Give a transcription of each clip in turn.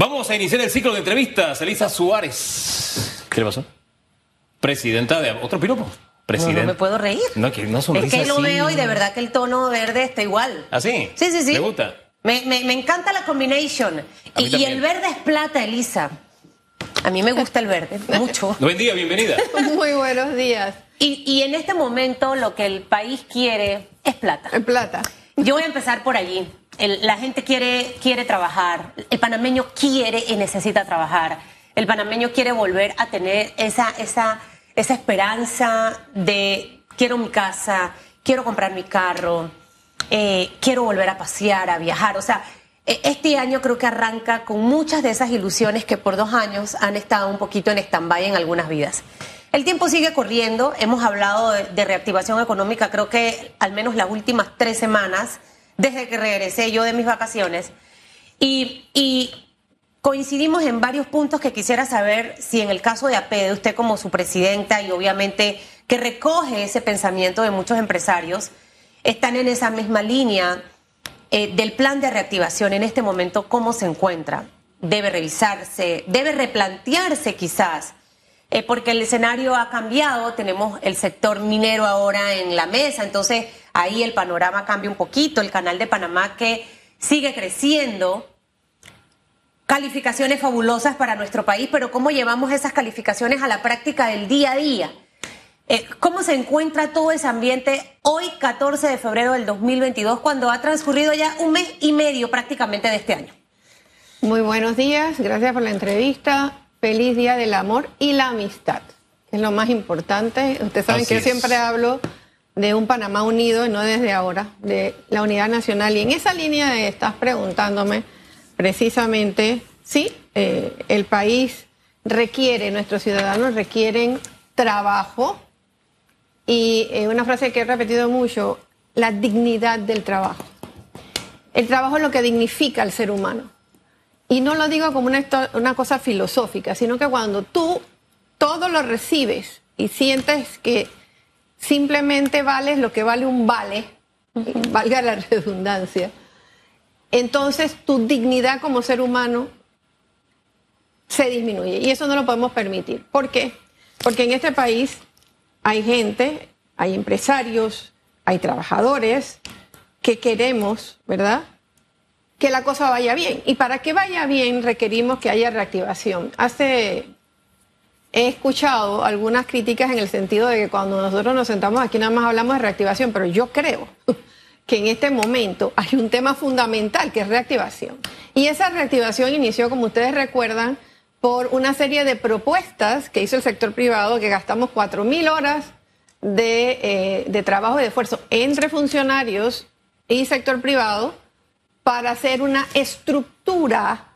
Vamos a iniciar el ciclo de entrevistas. Elisa Suárez. ¿Qué le pasó? Presidenta de... ¿Otro piropo? Presidenta. No, me puedo reír. No, que no Es que lo veo y de verdad que el tono verde está igual. ¿Ah, sí? Sí, sí, sí. ¿Le gusta? Me, me, me encanta la combination. Y, el verde es plata, Elisa. A mí me gusta el verde, mucho. Buen día, bienvenida. Muy buenos días. Y, y en este momento lo que el país quiere es plata. En plata. Yo voy a empezar por allí. El- la gente quiere, quiere trabajar. El panameño quiere y necesita trabajar. El panameño quiere volver a tener esa, esa, esa esperanza de quiero mi casa, quiero comprar mi carro, eh, quiero volver a pasear, a viajar. O sea, e- este año creo que arranca con muchas de esas ilusiones que por dos años han estado un poquito en stand-by en algunas vidas. El tiempo sigue corriendo, hemos hablado de, de reactivación económica, creo que al menos las últimas tres semanas, desde que regresé yo de mis vacaciones, y, coincidimos en varios puntos que quisiera saber si en el caso de APEDE, usted como su presidenta y obviamente que recoge ese pensamiento de muchos empresarios, están en esa misma línea eh, del plan de reactivación en este momento, ¿cómo se encuentra? Debe revisarse, debe replantearse quizás, eh, porque el escenario ha cambiado, tenemos el sector minero ahora en la mesa, entonces ahí el panorama cambia un poquito, el canal de Panamá que sigue creciendo, calificaciones fabulosas para nuestro país, pero ¿cómo llevamos esas calificaciones a la práctica del día a día? Eh, ¿Cómo se encuentra todo ese ambiente hoy, 14 de febrero del 2022, cuando ha transcurrido ya un mes y medio prácticamente de este año? Muy buenos días. Gracias por la entrevista. Feliz Día del Amor y la Amistad, que es lo más importante. Ustedes saben Así que yo siempre hablo de un Panamá unido y no desde ahora, de la unidad nacional. Y en esa línea de estás preguntándome, precisamente, sí, eh, el país requiere, nuestros ciudadanos requieren trabajo y eh, una frase que he repetido mucho, la dignidad del trabajo. El trabajo es lo que dignifica al ser humano. Y no lo digo como una, una cosa filosófica, sino que cuando tú todo lo recibes y sientes que simplemente vales lo que vale un vale, valga la redundancia, entonces tu dignidad como ser humano se disminuye. Y eso no lo podemos permitir. ¿Por qué? Porque en este país hay gente, hay empresarios, hay trabajadores que queremos, ¿verdad? Que la cosa vaya bien. Y para que vaya bien requerimos que haya reactivación. Hace, he escuchado algunas críticas en el sentido de que cuando nosotros nos sentamos aquí nada más hablamos de reactivación, pero yo creo que en este momento hay un tema fundamental que es reactivación. Y esa reactivación inició, como ustedes recuerdan, por una serie de propuestas que hizo el sector privado, que gastamos 4.000 horas de, eh, de trabajo y de esfuerzo entre funcionarios y sector privado para hacer una estructura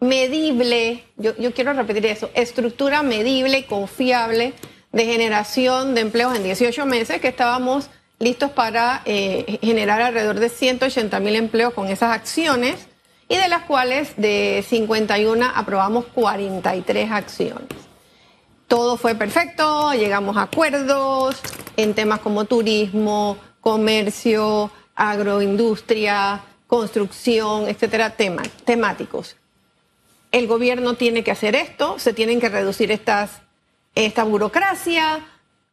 medible, yo, quiero repetir eso, estructura medible y confiable de generación de empleos en 18 meses, que estábamos listos para eh, generar alrededor de 180 mil empleos con esas acciones y de las cuales de 51 aprobamos 43 acciones. Todo fue perfecto, llegamos a acuerdos en temas como turismo, comercio, agroindustria, construcción, etcétera, tema- temáticos. El gobierno tiene que hacer esto, se tienen que reducir estas, esta burocracia,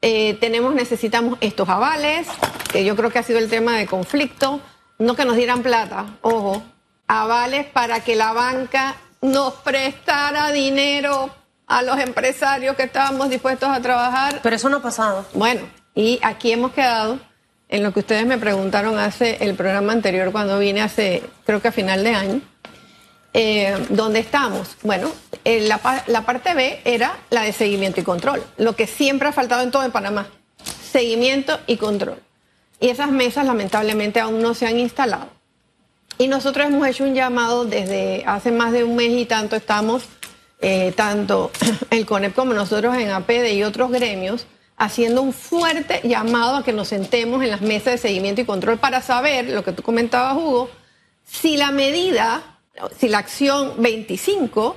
eh, tenemos, necesitamos estos avales, que yo creo que ha sido el tema de conflicto, no que nos dieran plata, ojo, avales para que la banca nos prestara dinero a los empresarios que estábamos dispuestos a trabajar Pero eso no ha pasado. bueno, y aquí hemos quedado en lo que ustedes me preguntaron hace el programa anterior cuando vine hace, creo que a final de año. Eh, ¿Dónde estamos? Bueno, eh, la parte B era la de seguimiento y control, lo que siempre ha faltado en todo en Panamá, seguimiento y control. Y esas mesas lamentablemente aún no se han instalado. Y nosotros hemos hecho un llamado desde hace más de un mes y tanto, estamos, eh, tanto el CONEP como nosotros en APD y otros gremios, haciendo un fuerte llamado a que nos sentemos en las mesas de seguimiento y control para saber, lo que tú comentabas, Hugo, si la medida, si la acción 25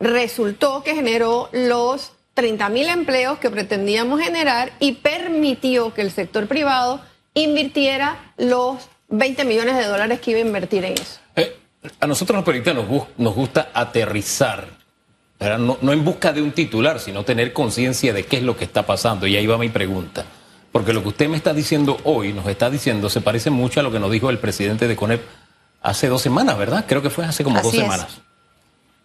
resultó que generó los 30 mil empleos que pretendíamos generar y permitió que el sector privado invirtiera los 20 millones de dólares que iba a invertir en eso. Eh, A nosotros los periodistas nos, gusta aterrizar, no en busca de un titular, sino tener conciencia de qué es lo que está pasando. Y ahí va mi pregunta. Porque lo que usted me está diciendo hoy, nos está diciendo, se parece mucho a lo que nos dijo el presidente de CONEP hace dos semanas, ¿verdad? Creo que fue hace como dos semanas.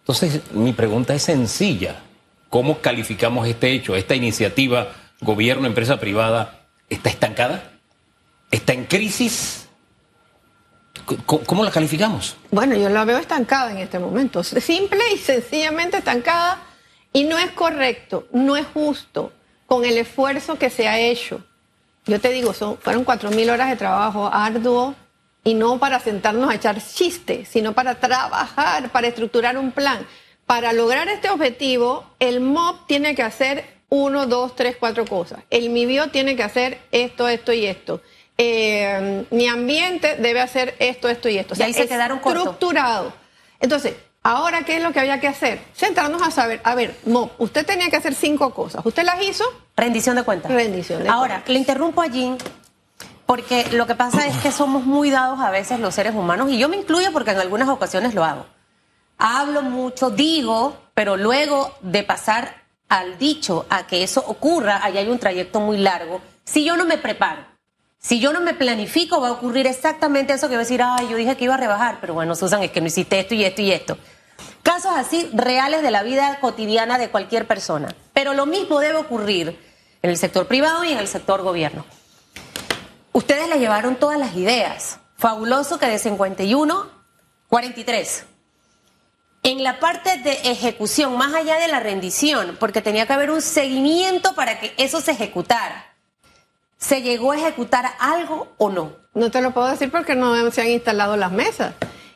Entonces, mi pregunta es sencilla. ¿Cómo calificamos este hecho, esta iniciativa, gobierno, empresa privada, está estancada? ¿Está en crisis? ¿Cómo, la calificamos? Bueno, yo la veo estancada en este momento. Simple y sencillamente estancada. Y no es correcto, no es justo con el esfuerzo que se ha hecho yo te digo, son, fueron cuatro mil horas de trabajo arduo y no para sentarnos a echar chistes, sino para trabajar, para estructurar un plan. Para lograr este objetivo, el MOB tiene que hacer uno, dos, tres, cuatro cosas. El MIBIO tiene que hacer esto, esto y esto. Eh, mi ambiente debe hacer esto, esto y esto. O sea, y ahí se quedaron estructurado. Entonces, ahora, ¿qué es lo que había que hacer? Sentarnos a saber, a ver, MOB, usted tenía que hacer cinco cosas. ¿Usted las hizo? Rendición de cuentas. Rendición de Ahora, le interrumpo allí porque lo que pasa es que somos muy dados a veces los seres humanos, y yo me incluyo porque en algunas ocasiones lo hago. Hablo mucho, digo, pero luego de pasar al dicho, a que eso ocurra, ahí hay un trayecto muy largo. Si yo no me preparo, si yo no me planifico, va a ocurrir exactamente eso que voy a decir, ay, yo dije que iba a rebajar, pero bueno, Susan, es que no hiciste esto y esto y esto. Casos así reales de la vida cotidiana de cualquier persona. Pero lo mismo debe ocurrir en el sector privado y en el sector gobierno. Ustedes le llevaron todas las ideas. Fabuloso que de 51, 43. En la parte de ejecución, más allá de la rendición, porque tenía que haber un seguimiento para que eso se ejecutara. ¿Se llegó a ejecutar algo o no? No te lo puedo decir porque no se han instalado las mesas.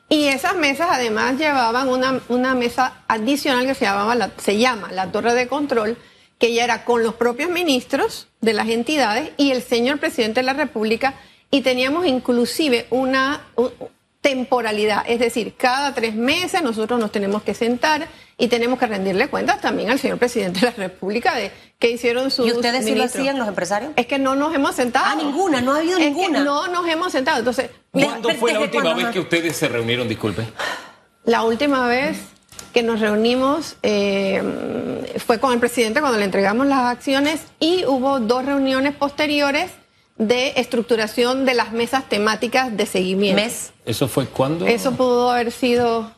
Y esas mesas además llevaban una, una mesa adicional que se, llama la torre de control, que ya era con los propios ministros de las entidades y el señor presidente de la República, y teníamos inclusive una temporalidad, es decir, cada tres meses nosotros nos tenemos que sentar y tenemos que rendirle cuentas también al señor presidente de la República de qué hicieron sus ¿Y ustedes sí lo hacían los empresarios? Es que no nos hemos sentado. Ah, ninguna, no ha habido ninguna. no nos hemos sentado. Entonces, ¿cuándo fue la última vez que ustedes se reunieron? Disculpe. La última vez que nos reunimos eh, fue con el presidente cuando le entregamos las acciones y hubo dos reuniones posteriores de estructuración de las mesas temáticas de seguimiento. ¿Mes? ¿Eso fue cuándo? Eso pudo haber sido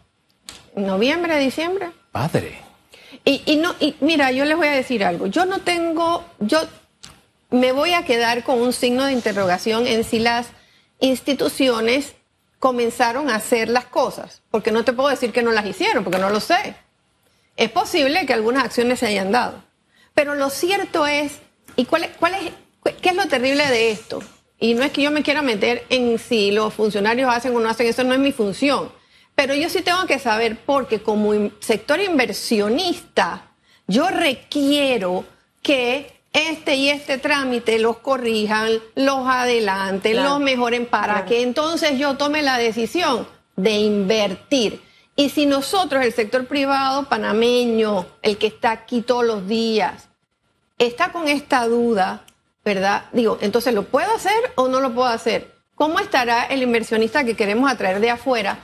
noviembre, diciembre. Padre. Y, y, no, y mira, yo les voy a decir algo. Yo no tengo, yo me voy a quedar con un signo de interrogación en si las instituciones comenzaron a hacer las cosas, porque no te puedo decir que no las hicieron, porque no lo sé. Es posible que algunas acciones se hayan dado. Pero lo cierto es, ¿y cuál, cuál es ¿Qué es lo terrible de esto? Y no es que yo me quiera meter en si los funcionarios hacen o no hacen, eso no es mi función. Pero yo sí tengo que saber porque como sector inversionista, yo requiero que este y este trámite los corrijan, los adelanten, los mejoren para que entonces yo tome la decisión de invertir. Y si nosotros, el sector privado panameño, el que está aquí todos los días, está con esta duda, ¿verdad? Digo, entonces, ¿lo puedo hacer o no lo puedo hacer? ¿Cómo estará el inversionista que queremos atraer de afuera?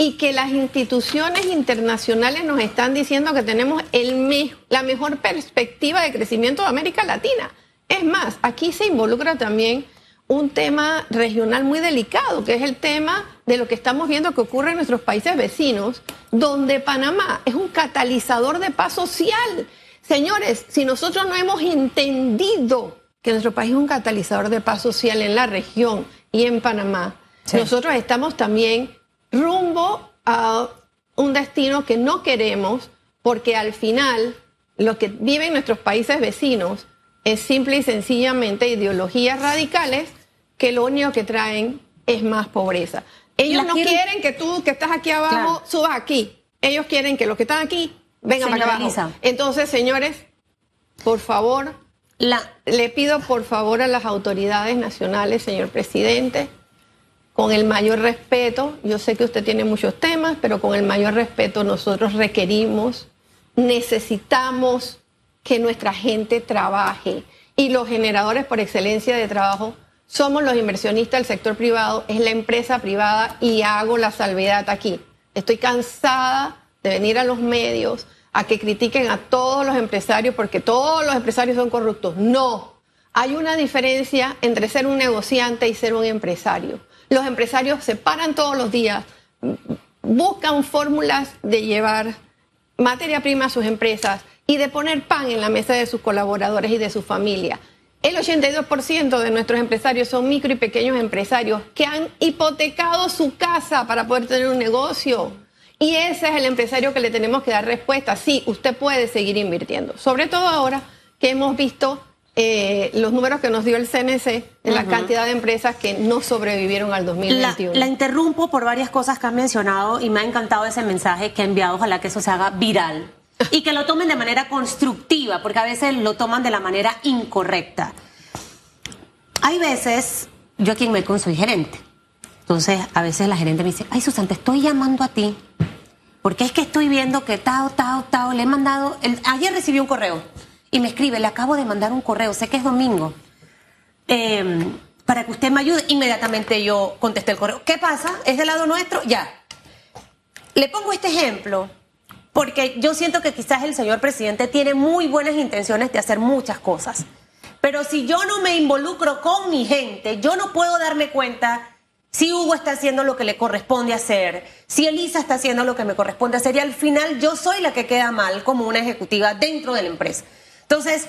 Y que las instituciones internacionales nos están diciendo que tenemos el la mejor perspectiva de crecimiento de América Latina. Es más, aquí se involucra también un tema regional muy delicado, que es el tema de lo que estamos viendo que ocurre en nuestros países vecinos, donde Panamá es un catalizador de paz social. Señores, si nosotros no hemos entendido que nuestro país es un catalizador de paz social en la región y en Panamá. Nosotros estamos también rumbo a un destino que no queremos porque al final lo que viven nuestros países vecinos es simple y sencillamente ideologías radicales que lo único que traen es más pobreza. Ellos no quieren... que tú que estás aquí abajo subas aquí. Ellos quieren que los que están aquí vengan para abajo. Entonces, señores, por favor, le pido por favor a las autoridades nacionales, señor presidente, con el mayor respeto, yo sé que usted tiene muchos temas, pero con el mayor respeto nosotros requerimos, necesitamos que nuestra gente trabaje y los generadores por excelencia de trabajo somos los inversionistas del sector privado, es la empresa privada y hago la salvedad aquí. Estoy cansada de venir a los medios a que critiquen a todos los empresarios porque todos los empresarios son corruptos. No, hay una diferencia entre ser un negociante y ser un empresario. Los empresarios se paran todos los días, buscan fórmulas de llevar materia prima a sus empresas y de poner pan en la mesa de sus colaboradores y de su familia. El 82% de nuestros empresarios son micro y pequeños empresarios que han hipotecado su casa para poder tener un negocio. Y ese es el empresario que le tenemos que dar respuesta. Sí, usted puede seguir invirtiendo. Sobre todo ahora que hemos visto eh, los números que nos dio el CNC en la cantidad de empresas que no sobrevivieron al 2021. La, la, interrumpo por varias cosas que han mencionado y me ha encantado ese mensaje que ha enviado. Ojalá que eso se haga viral y que lo tomen de manera constructiva, porque a veces lo toman de la manera incorrecta. Hay veces, yo aquí en Melcon soy gerente, entonces a veces la gerente me dice, ay Susan, te estoy llamando a ti porque es que estoy viendo que Tao, Tao, Tao, le he mandado, ayer recibí un correo y me escribe, le acabo de mandar un correo, sé que es domingo, em, para que usted me ayude. Inmediatamente yo contesté el correo. ¿Qué pasa? ¿Es del lado nuestro? Ya. Le pongo este ejemplo porque yo siento que quizás el señor presidente tiene muy buenas intenciones de hacer muchas cosas. Pero si yo no me involucro con mi gente, yo no puedo darme cuenta si Hugo está haciendo lo que le corresponde hacer, si Elisa está haciendo lo que me corresponde hacer, y al final yo soy la que queda mal como una ejecutiva dentro de la empresa. Entonces,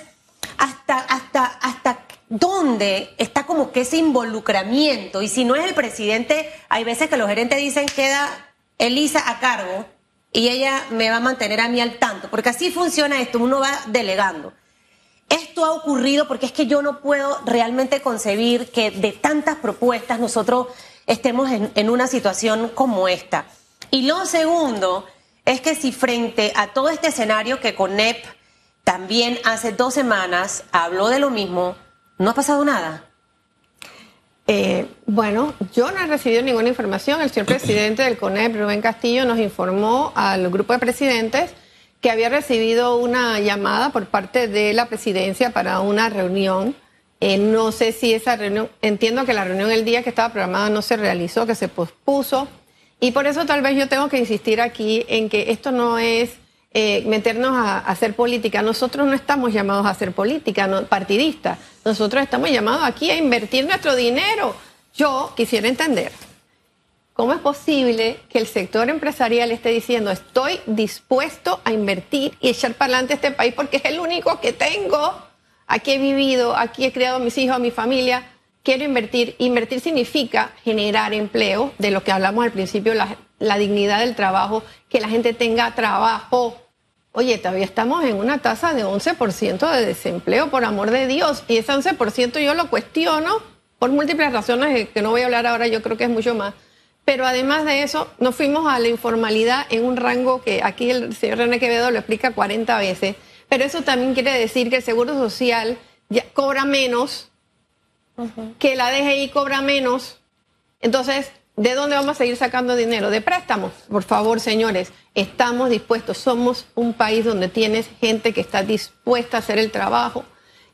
hasta, hasta, hasta dónde está como que ese involucramiento, y si no es el presidente, hay veces que los gerentes dicen queda Elisa a cargo y ella me va a mantener a mí al tanto, porque así funciona esto, uno va delegando. Esto ha ocurrido porque es que yo no puedo realmente concebir que de tantas propuestas nosotros estemos en, una situación como esta. Y lo segundo es que si frente a todo este escenario que CONEP también hace dos semanas habló de lo mismo, no ha pasado nada. Eh, bueno, yo no he recibido ninguna información. El señor presidente del CONEP, Rubén Castillo, nos informó al grupo de presidentes que había recibido una llamada por parte de la presidencia para una reunión eh, no sé si esa reunión, entiendo que la reunión el día que estaba programada no se realizó, que se pospuso. Y por eso tal vez yo tengo que insistir aquí en que esto no es eh, meternos a, hacer política. Nosotros no estamos llamados a hacer política partidista. Nosotros estamos llamados aquí a invertir nuestro dinero. Yo quisiera entender cómo es posible que el sector empresarial esté diciendo estoy dispuesto a invertir y echar para adelante este país porque es el único que tengo aquí he vivido, aquí he criado a mis hijos, a mi familia, quiero invertir. Invertir significa generar empleo, de lo que hablamos al principio, la, dignidad del trabajo, que la gente tenga trabajo. Oye, todavía estamos en una tasa de 11% de desempleo, por amor de Dios, y ese 11% yo lo cuestiono por múltiples razones que no voy a hablar ahora, yo creo que es mucho más. Pero además de eso, nos fuimos a la informalidad en un rango que aquí el señor René Quevedo lo explica 40 veces pero eso también quiere decir que el Seguro Social ya cobra menos, que la DGI cobra menos. Entonces, ¿de dónde vamos a seguir sacando dinero? De préstamos. Por favor, señores, estamos dispuestos. Somos un país donde tienes gente que está dispuesta a hacer el trabajo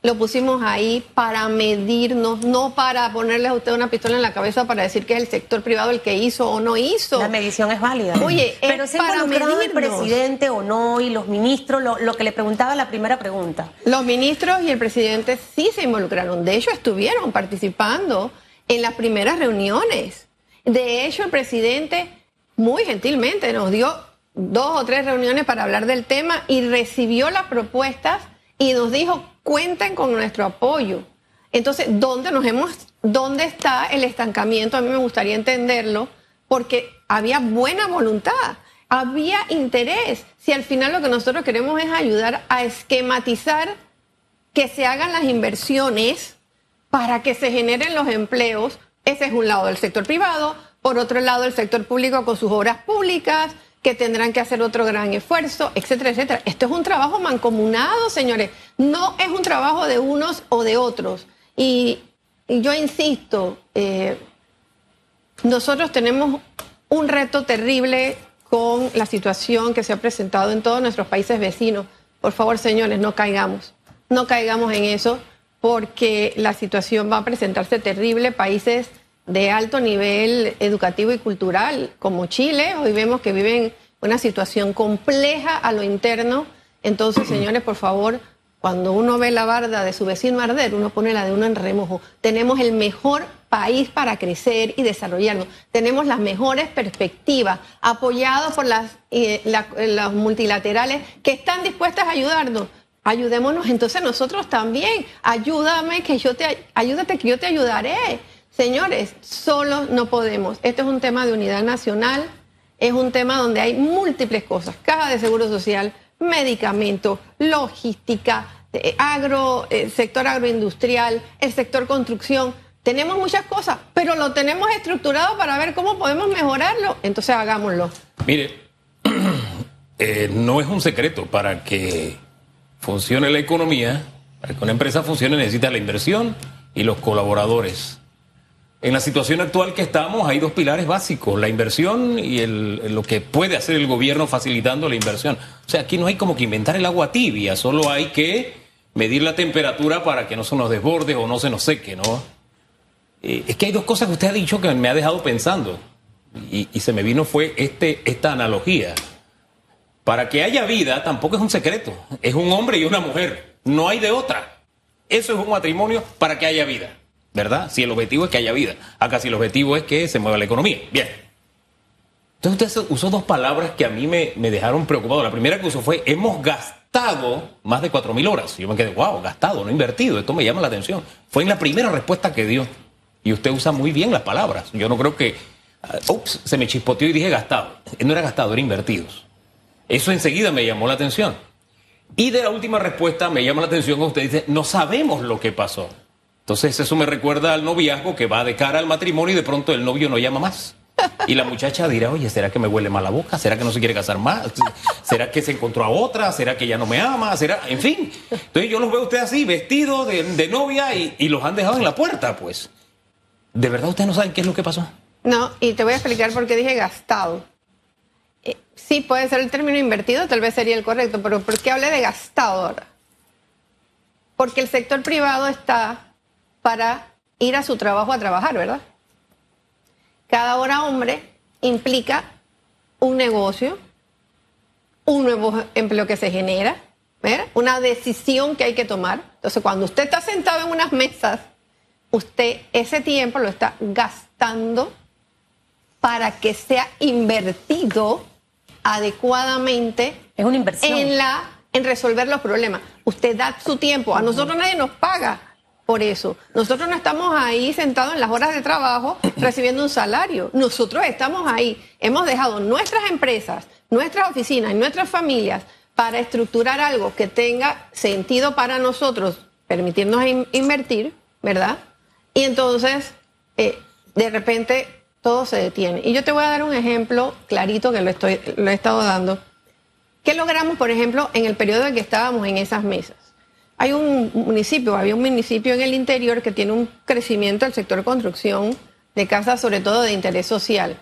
lo pusimos ahí para medirnos, no para ponerle a usted una pistola en la cabeza para decir que es el sector privado el que hizo o no hizo. La medición es válida. Oye, pero es para medir el presidente o no y los ministros, lo, lo, que le preguntaba la primera pregunta. Los ministros y el presidente sí se involucraron, de hecho estuvieron participando en las primeras reuniones. De hecho, el presidente muy gentilmente nos dio dos o tres reuniones para hablar del tema y recibió las propuestas y nos dijo cuenten con nuestro apoyo. Entonces, ¿dónde nos hemos, dónde está el estancamiento? A mí me gustaría entenderlo, porque había buena voluntad, había interés. Si al final lo que nosotros queremos es ayudar a esquematizar que se hagan las inversiones para que se generen los empleos, ese es un lado del sector privado, por otro lado el sector público con sus obras públicas, que tendrán que hacer otro gran esfuerzo, etcétera, etcétera. Esto es un trabajo mancomunado, señores. No es un trabajo de unos o de otros. Y, yo insisto, eh, nosotros tenemos un reto terrible con la situación que se ha presentado en todos nuestros países vecinos. Por favor, señores, no caigamos. No caigamos en eso porque la situación va a presentarse terrible. Países de alto nivel educativo y cultural como Chile. Hoy vemos que viven una situación compleja a lo interno. Entonces, señores, por favor, cuando uno ve la barda de su vecino arder, uno pone la de uno en remojo. Tenemos el mejor país para crecer y desarrollarnos. Tenemos las mejores perspectivas, apoyados por las, eh, las multilaterales que están dispuestas a ayudarnos. Ayudémonos entonces nosotros también. Ayúdame que yo te ayúdate que yo te ayudaré. Señores, solo no podemos. Esto es un tema de unidad nacional, es un tema donde hay múltiples cosas, caja de seguro social, medicamentos, logística, eh, agro, eh, sector agroindustrial, el sector construcción. Tenemos muchas cosas, pero lo tenemos estructurado para ver cómo podemos mejorarlo. Entonces hagámoslo. Mire, eh, no es un secreto para que funcione la economía, para que una empresa funcione necesita la inversión y los colaboradores. En la situación actual que estamos hay dos pilares básicos, la inversión y lo que puede hacer el gobierno facilitando la inversión. O sea, aquí no hay como que inventar el agua tibia, solo hay que medir la temperatura para que no se nos desborde o no se nos seque, ¿no? Eh, es que hay dos cosas que usted ha dicho que me ha dejado pensando y, y se me vino fue este, esta analogía. Para que haya vida tampoco es un secreto, es un hombre y una mujer, no hay de otra. Eso es un matrimonio para que haya vida. ¿verdad? Si el objetivo es que haya vida. Acá si el objetivo es que se mueva la economía. Bien. Entonces usted usó dos palabras que a mí me, dejaron preocupado. La primera que usó fue, hemos gastado más de 4.000 horas. Yo me quedé, wow, gastado, no invertido. Esto me llama la atención. Fue en la primera respuesta que dio. Y usted usa muy bien las palabras. Yo no creo que... Uh, ups, se me chispoteó y dije gastado. No era gastado, era invertidos. Eso enseguida me llamó la atención. Y de la última respuesta me llama la atención cuando usted dice, no sabemos lo que pasó. Entonces eso me recuerda al noviazgo que va de cara al matrimonio y de pronto el novio no llama más. Y la muchacha dirá, oye, ¿será que me huele mal la boca? ¿Será que no se quiere casar más? ¿Será que se encontró a otra? ¿Será que ya no me ama? ¿Será? En fin. Entonces yo los veo a usted así, vestidos de, novia y, los han dejado en la puerta, pues. ¿De verdad ustedes no saben qué es lo que pasó? No, y te voy a explicar por qué dije gastado. Sí, puede ser el término invertido, tal vez sería el correcto, pero ¿por qué hablé de gastado ahora? Porque el sector privado está para ir a su trabajo a trabajar, ¿verdad? Cada hora hombre implica un negocio, un nuevo empleo que se genera, ¿verdad? una decisión que hay que tomar. Entonces, cuando usted está sentado en unas mesas, usted ese tiempo lo está gastando para que sea invertido adecuadamente es una inversión. en la en resolver los problemas. Usted da su tiempo, a nosotros nadie nos paga por eso. Nosotros no estamos ahí sentados en las horas de trabajo recibiendo un salario. Nosotros estamos ahí. Hemos dejado nuestras empresas, nuestras oficinas y nuestras familias para estructurar algo que tenga sentido para nosotros, permitirnos invertir, ¿verdad? Y entonces, eh, de repente, todo se detiene. Y yo te voy a dar un ejemplo clarito que lo, estoy, lo he estado dando. ¿Qué logramos, por ejemplo, en el periodo en que estábamos en esas mesas? Hay un municipio, había un municipio en el interior que tiene un crecimiento del sector construcción de casas, sobre todo de interés social.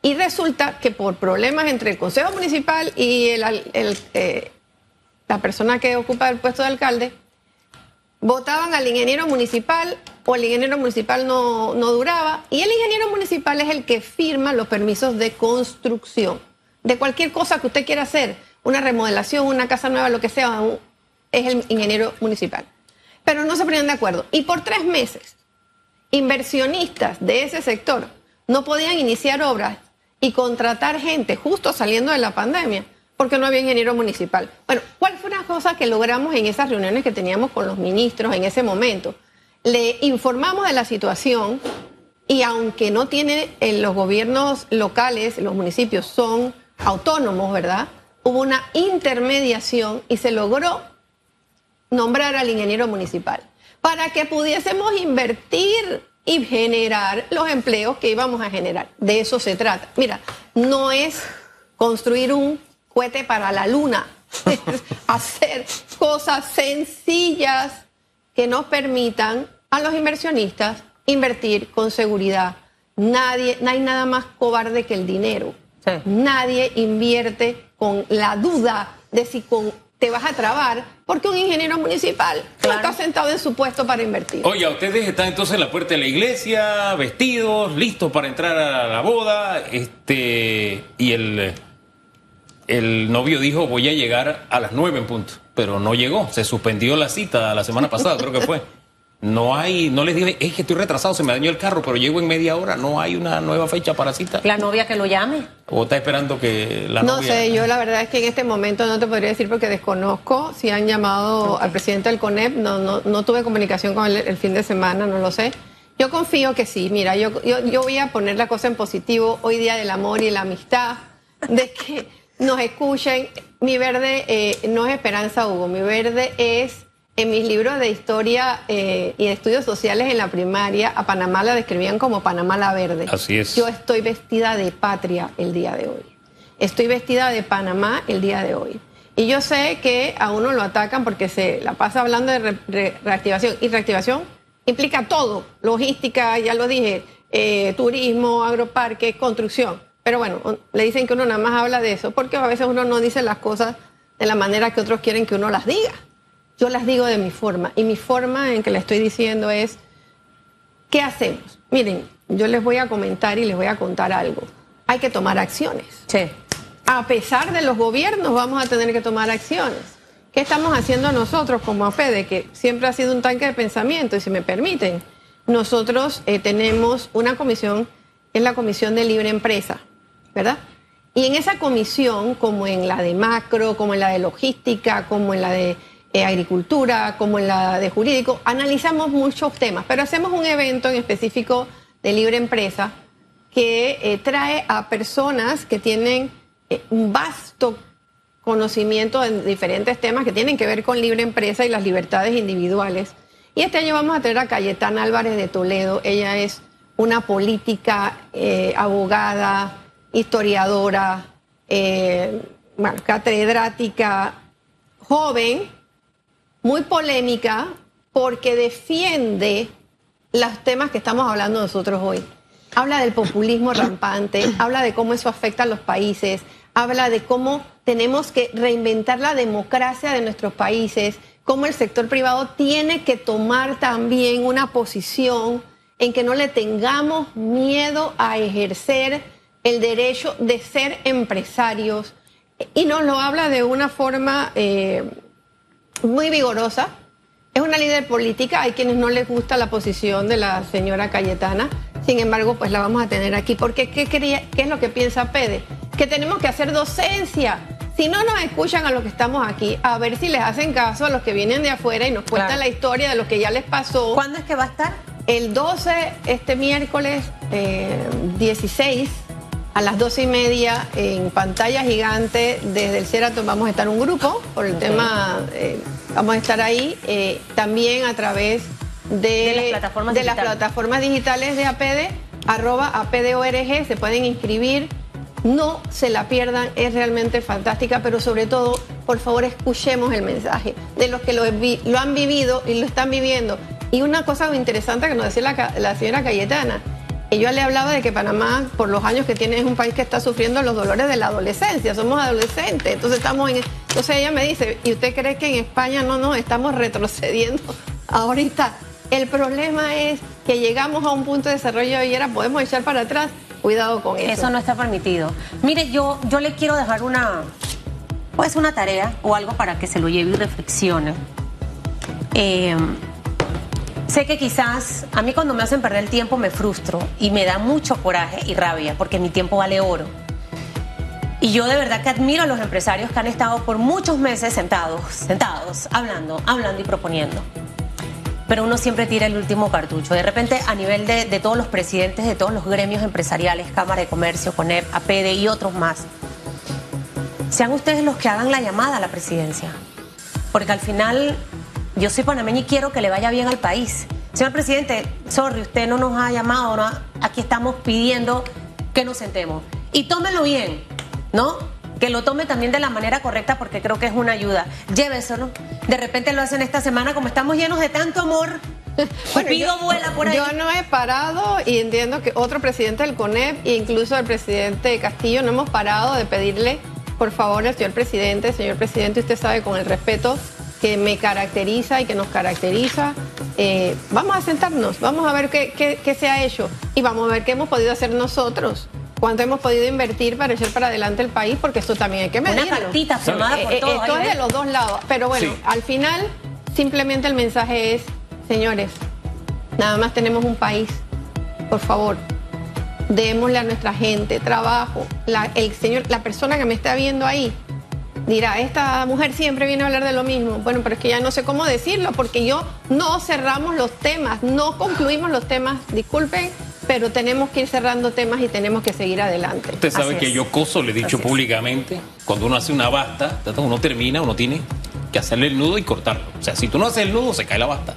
Y resulta que por problemas entre el Consejo Municipal y eh, la persona que ocupa el puesto de alcalde, votaban al ingeniero municipal o el ingeniero municipal no, no duraba. Y el ingeniero municipal es el que firma los permisos de construcción de cualquier cosa que usted quiera hacer, una remodelación, una casa nueva, lo que sea, es el ingeniero municipal. Pero no se ponían de acuerdo. Y por tres meses, inversionistas de ese sector no podían iniciar obras y contratar gente justo saliendo de la pandemia porque no había ingeniero municipal. Bueno, ¿cuál fue una cosa que logramos en esas reuniones que teníamos con los ministros en ese momento? Le informamos de la situación y aunque no tiene en los gobiernos locales, los municipios son autónomos, ¿verdad? Hubo una intermediación y se logró nombrar al ingeniero municipal para que pudiésemos invertir y generar los empleos que íbamos a generar. De eso se trata. Mira, no es construir un cohete para la luna, es hacer cosas sencillas que nos permitan a los inversionistas invertir con seguridad. Nadie, no hay nada más cobarde que el dinero. Nadie invierte con la duda de si con te vas a trabar porque un ingeniero municipal no está sentado en su puesto para invertir. Oye, ustedes están entonces en la puerta de la iglesia, vestidos, listos para entrar a la boda, este y el el novio dijo voy a llegar a las nueve en punto, pero no llegó, se suspendió la cita la semana pasada, creo que fue. No hay, no les dije, es que estoy retrasado, se me dañó el carro, pero llego en media hora, no hay una nueva fecha para cita. La novia que lo llame. ¿O está esperando que la no novia.? No sé, yo la verdad es que en este momento no te podría decir porque desconozco si han llamado al presidente del CONEP, no, no, no tuve comunicación con él el fin de semana, no lo sé. Yo confío que sí, mira, yo, yo, yo voy a poner la cosa en positivo hoy día del amor y la amistad, de que nos escuchen. Mi verde eh, no es esperanza, Hugo, mi verde es en mis libros de historia eh, y de estudios sociales en la primaria, a Panamá la describían como Panamá la verde. Así es. Yo estoy vestida de patria el día de hoy. Estoy vestida de Panamá el día de hoy. Y yo sé que a uno lo atacan porque se la pasa hablando de reactivación. Y reactivación implica todo, logística, ya lo dije, eh, turismo, agroparque, construcción. Pero bueno, le dicen que uno nada más habla de eso porque a veces uno no dice las cosas de la manera que otros quieren que uno las diga. Yo las digo de mi forma y mi forma en que le estoy diciendo es, ¿qué hacemos? Miren, yo les voy a comentar y les voy a contar algo. Hay que tomar acciones. Sí. A pesar de los gobiernos vamos a tener que tomar acciones. ¿Qué estamos haciendo nosotros como AFEDE? Que siempre ha sido un tanque de pensamiento y si me permiten, nosotros eh, tenemos una comisión, es la Comisión de Libre Empresa, ¿verdad? Y en esa comisión, como en la de macro, como en la de logística, como en la de eh, agricultura como en la de jurídico, analizamos muchos temas, pero hacemos un evento en específico de libre empresa que eh, trae a personas que tienen eh, un vasto conocimiento en diferentes temas que tienen que ver con libre empresa y las libertades individuales. Y este año vamos a tener a Cayetana Álvarez de Toledo. Ella es una política, abogada, historiadora, catedrática, joven, muy polémica porque defiende los temas que estamos hablando nosotros hoy. Habla del populismo rampante, habla de cómo eso afecta a los países, habla de cómo tenemos que reinventar la democracia de nuestros países, cómo el sector privado tiene que tomar también una posición en que no le tengamos miedo a ejercer el derecho de ser empresarios. Y nos lo habla de una forma... Eh, muy vigorosa. Es una líder política, hay quienes no les gusta la posición de la señora Cayetana, sin embargo, pues la vamos a tener aquí. Porque ¿qué, qué es lo que piensa Pede? Que tenemos que hacer docencia. Si no nos escuchan a los que estamos aquí, a ver si les hacen caso a los que vienen de afuera y nos cuentan la historia de lo que ya les pasó. ¿Cuándo es que va a estar? El 12, este miércoles 16 eh, a las 12 y media en pantalla gigante desde el Ceraton vamos a estar un grupo por el tema, eh, vamos a estar ahí eh, también a través de, las, plataformas de las plataformas digitales de APD, arroba APDORG, se pueden inscribir. No se la pierdan, es realmente fantástica, pero sobre todo, por favor, escuchemos el mensaje de los que lo, lo han vivido y lo están viviendo. Y una cosa muy interesante que nos decía la, la señora Cayetana, y yo le hablaba de que Panamá, por los años que tiene, es un país que está sufriendo los dolores de la adolescencia. Somos adolescentes. Entonces estamos en. Entonces ella me dice, ¿y usted cree que en España no nos estamos retrocediendo ahorita? El problema es que llegamos a un punto de desarrollo y ahora podemos echar para atrás. Cuidado con eso. Eso no está permitido. Mire, yo, yo le quiero dejar una, pues una tarea o algo para que se lo lleve y reflexione. Eh, Sé que quizás a mí cuando me hacen perder el tiempo me frustro y me da mucho coraje y rabia porque mi tiempo vale oro. Y yo de verdad que admiro a los empresarios que han estado por muchos meses sentados, sentados, hablando, hablando y proponiendo. Pero uno siempre tira el último cartucho. De repente, a nivel de, de todos los presidentes de todos los gremios empresariales, Cámara de Comercio, CONEP, APD y otros más, sean ustedes los que hagan la llamada a la presidencia. Porque al final yo soy panameña y quiero que le vaya bien al país. Señor presidente, sorry, usted no nos ha llamado, ¿no? aquí estamos pidiendo que nos sentemos. Y tómelo bien, ¿no? Que lo tome también de la manera correcta porque creo que es una ayuda. Lléveselo. De repente lo hacen esta semana, como estamos llenos de tanto amor. pido vuela por ahí. Yo no he parado y entiendo que otro presidente del CONEP e incluso el presidente Castillo no hemos parado de pedirle por favor, al señor presidente, señor presidente, usted sabe con el respeto que me caracteriza y que nos caracteriza, eh, vamos a sentarnos, vamos a ver qué, qué, qué se ha hecho y vamos a ver qué hemos podido hacer nosotros cuánto hemos podido invertir para echar para adelante el país, porque esto también hay que medirlo. Una cartita firmada por Eh, eh, todos. Esto es de los dos lados. Pero bueno, Sí. al final, simplemente el mensaje es, señores, nada más tenemos un país. Por favor, démosle a nuestra gente trabajo. La, el señor, la persona que me está viendo ahí dirá, esta mujer siempre viene a hablar de lo mismo. Bueno, pero es que ya no sé cómo decirlo, porque yo no cerramos los temas, no concluimos los temas. Disculpen, pero tenemos que ir cerrando temas y tenemos que seguir adelante. Usted sabe Así que es. yo coso, le he dicho Así es. públicamente, cuando uno hace una basta, uno termina, uno tiene que hacerle el nudo y cortarlo. O sea, si tú no haces el nudo, se cae la basta.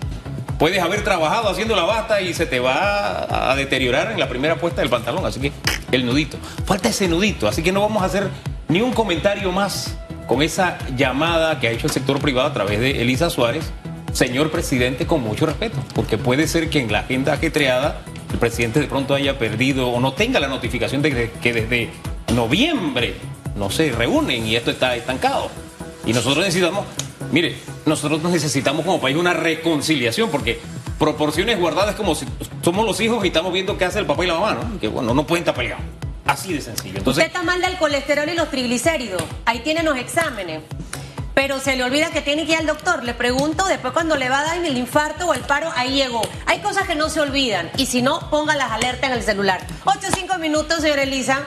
Puedes haber trabajado haciendo la basta y se te va a deteriorar en la primera puesta del pantalón. Así que el nudito. Falta ese nudito. Así que no vamos a hacer ni un comentario más con esa llamada que ha hecho el sector privado a través de Elisa Suárez. Señor presidente, con mucho respeto, porque puede ser que en la agenda ajetreada el presidente de pronto haya perdido o no tenga la notificación de que- desde noviembre no se reúnen y esto está estancado. Y nosotros necesitamos, mire, nosotros necesitamos como país una reconciliación, porque proporciones guardadas como si somos los hijos y estamos viendo qué hace el papá y la mamá, ¿no? Que bueno, no pueden estar peleados. Así de sencillo. Entonces, Usted está mal del colesterol y los triglicéridos. Ahí tienen los exámenes. Pero se le olvida que tiene que ir al doctor. Le pregunto, después cuando le va a dar el infarto o el paro, ahí llegó. Hay cosas que no se olvidan. Y si no, ponga las alertas en el celular. 8 o 5 minutos, señora Elisa.